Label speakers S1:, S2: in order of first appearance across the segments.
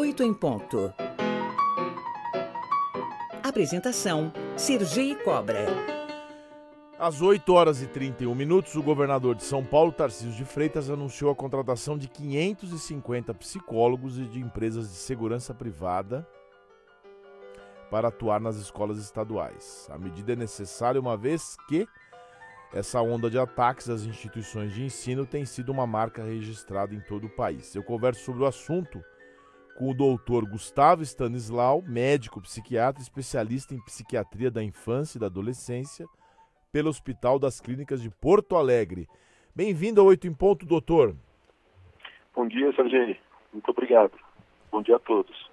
S1: 8 em ponto. Apresentação: Sergi Cobra.
S2: Às 8 horas e 31 minutos, o governador de São Paulo, Tarcísio de Freitas, anunciou a contratação de 550 psicólogos e de empresas de segurança privada para atuar nas escolas estaduais. A medida é necessária uma vez que essa onda de ataques às instituições de ensino tem sido uma marca registrada em todo o país. Eu converso sobre o assunto com o doutor Gustavo Stanislau, médico psiquiatra, especialista em psiquiatria da infância e da adolescência pelo Hospital das Clínicas de Porto Alegre. Bem-vindo ao Oito em Ponto, doutor.
S3: Bom dia, Sergei. Muito obrigado. Bom dia a todos.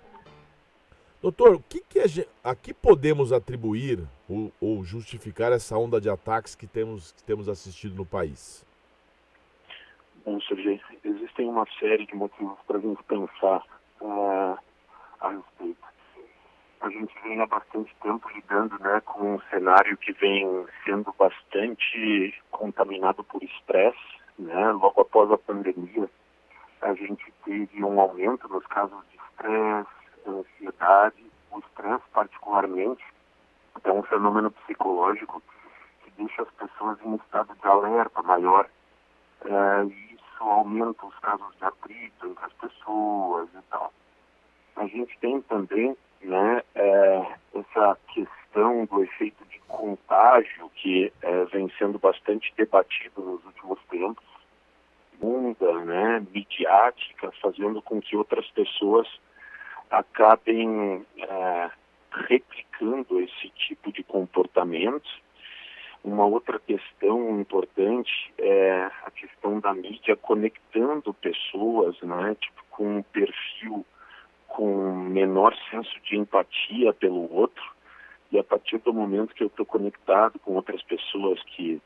S2: Doutor, o que, que a, a que podemos atribuir ou, ou, justificar essa onda de ataques que temos, que temos assistido no país?
S3: Bom, Sergei, existem uma série de motivos para a gente pensar uh, a respeito a gente vem há bastante tempo lidando né, com um cenário que vem sendo bastante contaminado por estresse. Né? Logo após a pandemia, a gente teve um aumento nos casos de estresse, ansiedade. O estresse, particularmente, é um fenômeno psicológico que deixa as pessoas em estado de alerta maior. É, isso aumenta os casos de atrito entre as pessoas e tal. A gente tem também né, é, essa questão do efeito de contágio que é, vem sendo bastante debatido nos últimos tempos, onda, né, midiática, fazendo com que outras pessoas acabem é, replicando esse tipo de comportamento. Uma outra questão importante é a questão da mídia conectando pessoas, né, tipo, com um perfil com menor senso de empatia pelo outro. E a partir do momento que eu estou conectado com outras pessoas que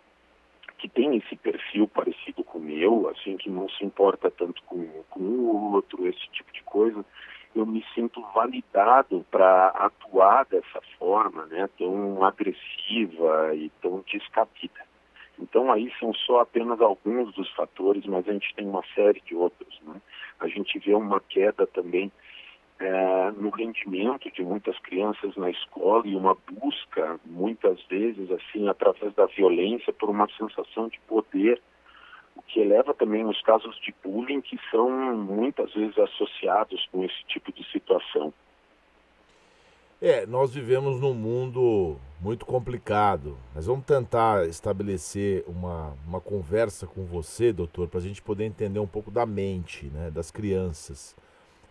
S3: que têm esse perfil parecido com o meu, assim, que não se importa tanto com, com o outro, esse tipo de coisa, eu me sinto validado para atuar dessa forma, né, tão agressiva e tão descabida. Então aí são só apenas alguns dos fatores, mas a gente tem uma série de outros, né? A gente vê uma queda também é, no rendimento de muitas crianças na escola e uma busca, muitas vezes, assim, através da violência, por uma sensação de poder, que eleva também os casos de bullying que são muitas vezes associados com esse tipo de situação.
S2: É, nós vivemos num mundo muito complicado, mas vamos tentar estabelecer uma, uma conversa com você, doutor, para a gente poder entender um pouco da mente né, das crianças.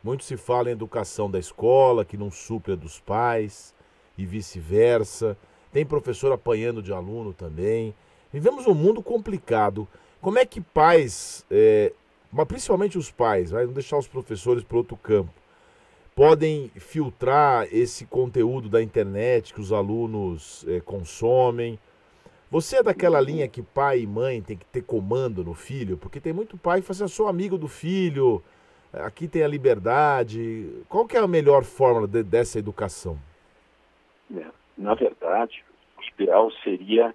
S2: Muito se fala em educação da escola, que não supre a dos pais e vice-versa. Tem professor apanhando de aluno também. Vivemos um mundo complicado. Como é que pais, é, mas principalmente os pais, vai não deixar os professores para outro campo, podem filtrar esse conteúdo da internet que os alunos é, consomem? Você é daquela linha que pai e mãe tem que ter comando no filho? Porque tem muito pai que fala assim, eu sou amigo do filho, aqui tem a liberdade. Qual que é a melhor forma de, dessa educação?
S3: É, na verdade, o ideal seria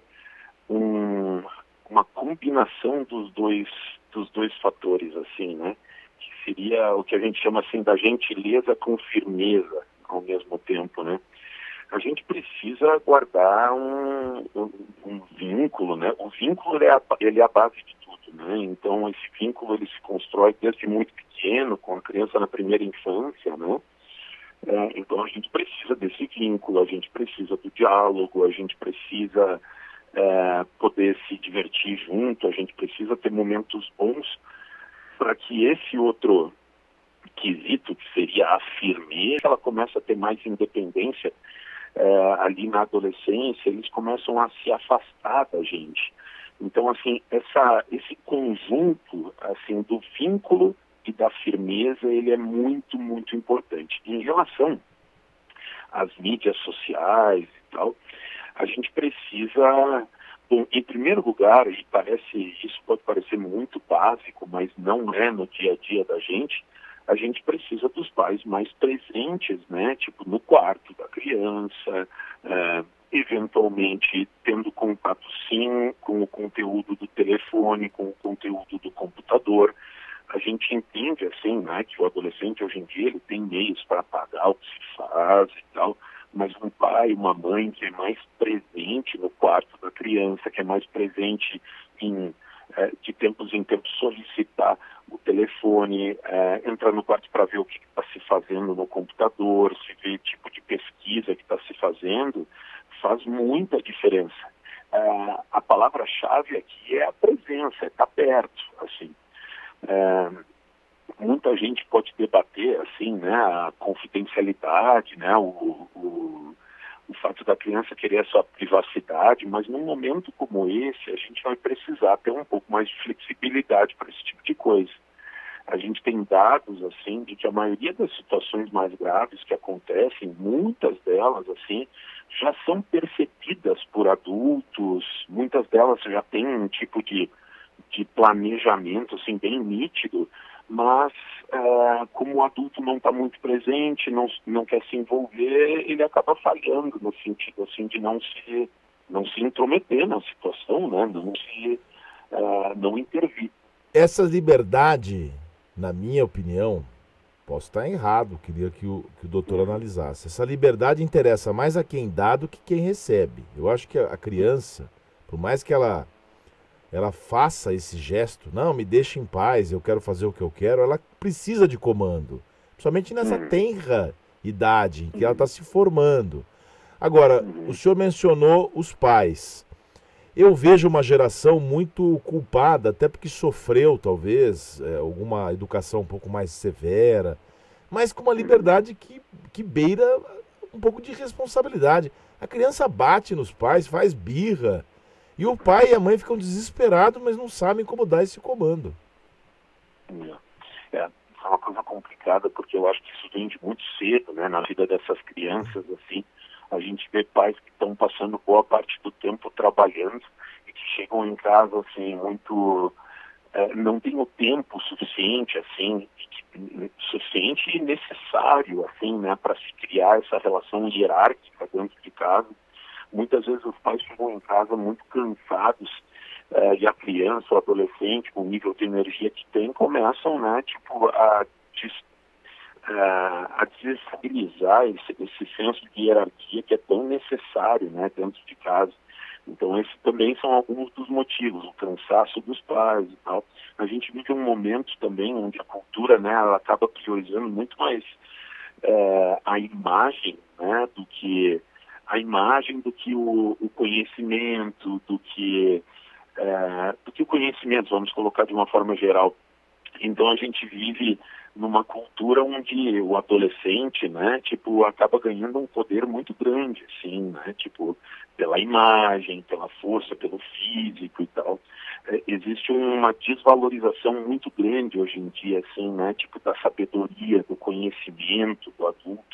S3: um, uma combinação dos dois dos dois fatores, assim, né? Que seria o que a gente chama assim da gentileza com firmeza ao mesmo tempo, né? A gente precisa guardar um, um, um vínculo, né? O vínculo é a, ele é a base de tudo, né? Então esse vínculo ele se constrói desde muito pequeno, com a criança na primeira infância, né? É, então a gente precisa desse vínculo, a gente precisa do diálogo, a gente precisa é, poder se divertir junto, a gente precisa ter momentos bons para que esse outro quesito, que seria a firmeza, ela começa a ter mais independência é, ali na adolescência, eles começam a se afastar da gente. Então, assim, essa, esse conjunto assim do vínculo e da firmeza, ele é muito, muito importante. Em relação às mídias sociais e tal, a gente precisa, bom, em primeiro lugar, e parece, isso pode parecer muito básico, mas não é no dia a dia da gente, a gente precisa dos pais mais presentes, né? Tipo, no quarto da criança, é, eventualmente tendo contato sim com o conteúdo do telefone, com o conteúdo do computador, a gente entende assim, né, que o adolescente hoje em dia ele tem meios para pagar o que se faz e tal, mas um pai, uma mãe que é mais presente no quarto da criança, que é mais presente em é, de tempos em tempos solicitar o telefone, é, entrar no quarto para ver o que está se fazendo no computador, se vê tipo de pesquisa que está se fazendo, faz muita diferença. É, a palavra-chave aqui é a presença, é estar tá perto, assim. Muita gente pode debater assim, né, a confidencialidade, né, o, o, o fato da criança querer a sua privacidade, mas num momento como esse a gente vai precisar ter um pouco mais de flexibilidade para esse tipo de coisa. A gente tem dados assim de que a maioria das situações mais graves que acontecem, muitas delas assim, já são percebidas por adultos, muitas delas já têm um tipo de, de planejamento assim bem nítido mas é, como o adulto não está muito presente, não, não quer se envolver, ele acaba falhando no sentido assim de não se não se intrometer na situação, né? não se é, não intervir.
S2: Essa liberdade, na minha opinião, posso estar errado, queria que o, que o doutor analisasse. Essa liberdade interessa mais a quem dá do que quem recebe. Eu acho que a criança, por mais que ela ela faça esse gesto, não, me deixe em paz, eu quero fazer o que eu quero, ela precisa de comando. Principalmente nessa uhum. tenra idade em que ela está se formando. Agora, o senhor mencionou os pais. Eu vejo uma geração muito culpada, até porque sofreu, talvez, é, alguma educação um pouco mais severa, mas com uma liberdade que, que beira um pouco de responsabilidade. A criança bate nos pais, faz birra. E o pai e a mãe ficam desesperados, mas não sabem como dar esse comando.
S3: É, é uma coisa complicada, porque eu acho que isso vem de muito cedo, né, na vida dessas crianças, assim. A gente vê pais que estão passando boa parte do tempo trabalhando e que chegam em casa, assim, muito... É, não tem o tempo suficiente, assim, suficiente e necessário, assim, né, para se criar essa relação hierárquica dentro de casa Muitas vezes os pais chegam em casa muito cansados uh, e a criança, o adolescente, com o nível de energia que tem, começam, né, tipo, a, des, uh, a desestabilizar esse, esse senso de hierarquia que é tão necessário, né, dentro de casa. Então, esses também são alguns dos motivos, o cansaço dos pais e tal. A gente vive um momento também onde a cultura, né, ela acaba priorizando muito mais é, a imagem, né, do que a imagem do que o, o conhecimento, do que, é, do que o conhecimento, vamos colocar de uma forma geral. Então a gente vive numa cultura onde o adolescente, né, tipo, acaba ganhando um poder muito grande, assim, né, tipo, pela imagem, pela força, pelo físico e tal. É, existe uma desvalorização muito grande hoje em dia, assim, né, tipo, da sabedoria, do conhecimento do adulto.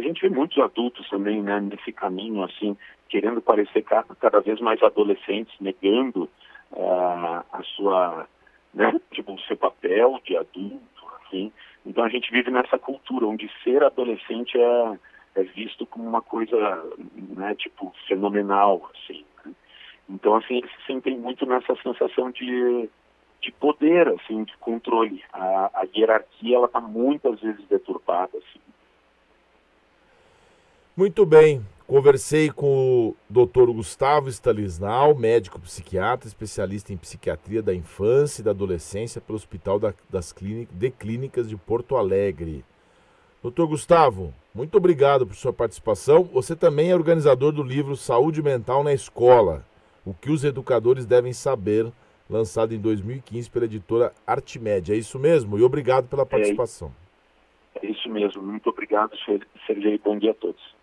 S3: A gente vê muitos adultos também né, nesse caminho, assim, querendo parecer cada vez mais adolescentes, negando uh, a sua, né, tipo, o seu papel de adulto, assim. Então a gente vive nessa cultura onde ser adolescente é, é visto como uma coisa, né, tipo, fenomenal, assim. Né? Então, assim, eles se sentem muito nessa sensação de, de poder, assim, de controle. A, a hierarquia, ela está muitas vezes deturpada, assim.
S2: Muito bem. Conversei com o Dr. Gustavo Stalisnal, médico psiquiatra, especialista em psiquiatria da infância e da adolescência pelo Hospital da, das Clínicas, de Clínicas de Porto Alegre. Doutor Gustavo, muito obrigado por sua participação. Você também é organizador do livro Saúde Mental na Escola, o que os educadores devem saber, lançado em 2015 pela editora Artimédia. É isso mesmo? E obrigado pela é participação.
S3: É, é isso mesmo. Muito obrigado, Sergei. Bom dia a todos.